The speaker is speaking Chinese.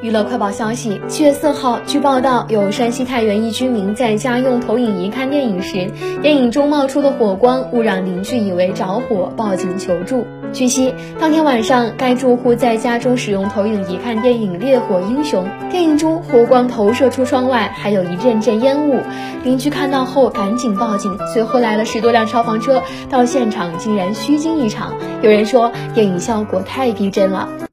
娱乐快报消息七月四号据报道有山西太原一居民在家用投影仪看电影时电影中冒出的火光误让邻居以为着火报警求助。据悉当天晚上该住户在家中使用投影仪看电影烈火英雄。电影中火光投射出窗外还有一阵阵烟雾。邻居看到后赶紧报警随后来了十多辆消防车到现场竟然虚惊一场。有人说电影效果太逼真了。